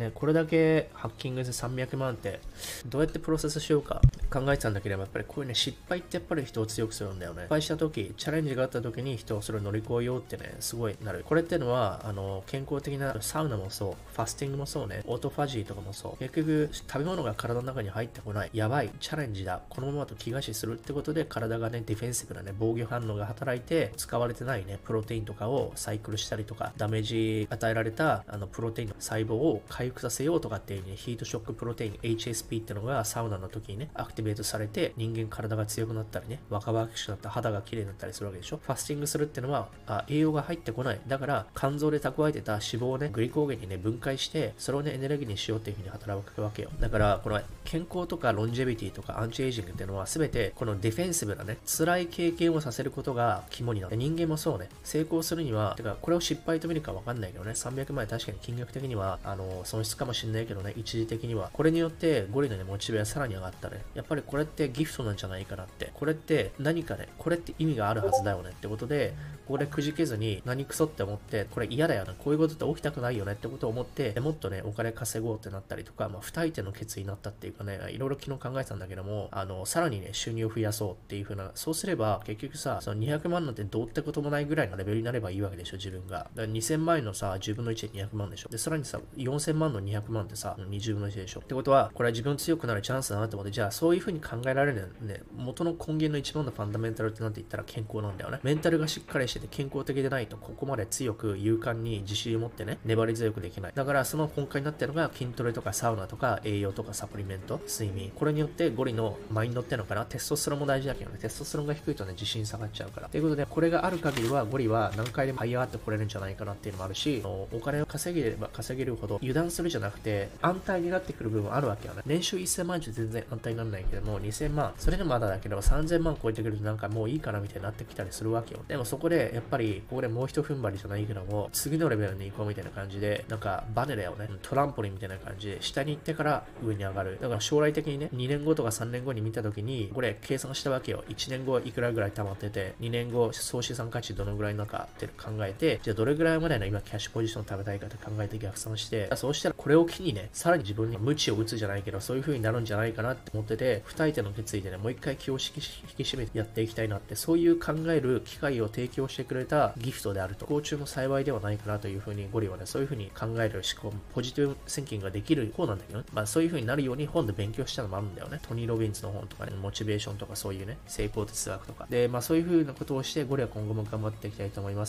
ね、これだけハッキングで300万ってどうやってプロセスしようか考えてたんだけれど、やっぱりこういうね、失敗ってやっぱり人を強くするんだよね。失敗した時、チャレンジがあった時に人をそれを乗り越えようってね、すごいなる。これってのは、あの、健康的なサウナもそう、ファスティングもそうね、オートファジーとかもそう。結局、食べ物が体の中に入ってこない。やばい、チャレンジだ。このままだと飢餓死するってことで、体がね、 defensive なね、防御反応が働いて、使われてないね、プロテインとかをサイクルしたりとか、ダメージ与えられた、あの、プロテインの細胞を回復させようとかっていうね、ヒートショックプロテイン HSP ってのがサウナの時にね、 activate されて、人間体が強くなったりね、若々しくなった肌が綺麗になったりするわけでしょ。ファスティングするってのは、あ栄養が入ってこない。だから、肝臓で蓄えてた脂肪をね、グリコーゲンにね、分解して、それをね、エネルギーにしようっていう風に働くわけよ。だから、この健康とかロンジェビティとかアンチエイジングっていうのは、すべてこのディフェンシブなね、辛い経験をさせることが肝になる。人間もそうね、成功するには、てか、これを失敗と見るかわかんないけどね、300万円確かに金額的には、あの、損失かもしれないけどね、一時的には。これによって、ゴリのね、モチベはさらに上がったね。やっぱりこれってギフトなんじゃないかなって。これって何かね、これって意味があるはずだよねってことで、ここでくじけずに何クソって思って、これ嫌だよね、こういうことって起きたくないよねってことを思って、もっとね、お金稼ごうってなったりとか、まあ、二相手の決意になったっていうかね、いろいろ昨日考えてたんだけども、あの、さらにね、収入を増やそうっていう風な、そうすれば、結局さ、その200万なんてどうってこともないぐらいのレベルになればいいわけでしょ、自分が。だから2000万円のさ、10分の1で200万でしょ。で、さらにさ、4000万万の200万ってさ、20分の1でしょ。ってことは、これは自分強くなるチャンスだなって思って、じゃあそういう風に考えられるね、元の根源の一番のファンダメンタルってなんて言ったら健康なんだよね。メンタルがしっかりしてて健康的でないと、ここまで強く勇敢に自信を持ってね、粘り強くできない。だからその根幹になってるのが筋トレとかサウナとか栄養とかサプリメント、睡眠。これによってゴリのマインドってのかな、テストステロンも大事だけどね、テストステロンが低いとね、自信下がっちゃうから。ということで、これがある限りはゴリは何回でも這い上がってこれるんじゃないかなっていうのもあるし、お金を稼げれば稼げるほど油断するじゃなくて、安泰になってくる部分あるわけよね。年収1000万じゃ全然安泰にならないけども、2000万、それでもまだだけど、3000万超えてくるとなんかもういいかなみたいになってきたりするわけよ。でもそこで、やっぱり、ここでもう一踏ん張りじゃないけども、次のレベルに行こうみたいな感じで、なんかバネだよね。トランポリンみたいな感じで、下に行ってから上に上がる。だから将来的にね、2年後とか3年後に見た時に、これ計算したわけよ。1年後いくらぐらい溜まってて、2年後総資産価値どのぐらいなのかって考えて、じゃあどれぐらいまでの今キャッシュポジション食べたいかって考えて逆算して、そうしたらこれを機にね、さらに自分に無知を打つじゃないけど、そういう風になるんじゃないかなって思ってて、二相手の決意でね、もう一回気を引き締めてやっていきたいなって、そういう考える機会を提供してくれたギフトであると、不幸中の幸いではないかなという風に、ゴリはね、そういう風に考える思考、ポジティブセンキングができる方なんだけどね、まあそういう風になるように本で勉強したのもあるんだよね。トニー・ロビンズの本とかね、モチベーションとかそういうね、成功哲学とか。で、まあそういう風なことをして、ゴリは今後も頑張っていきたいと思います。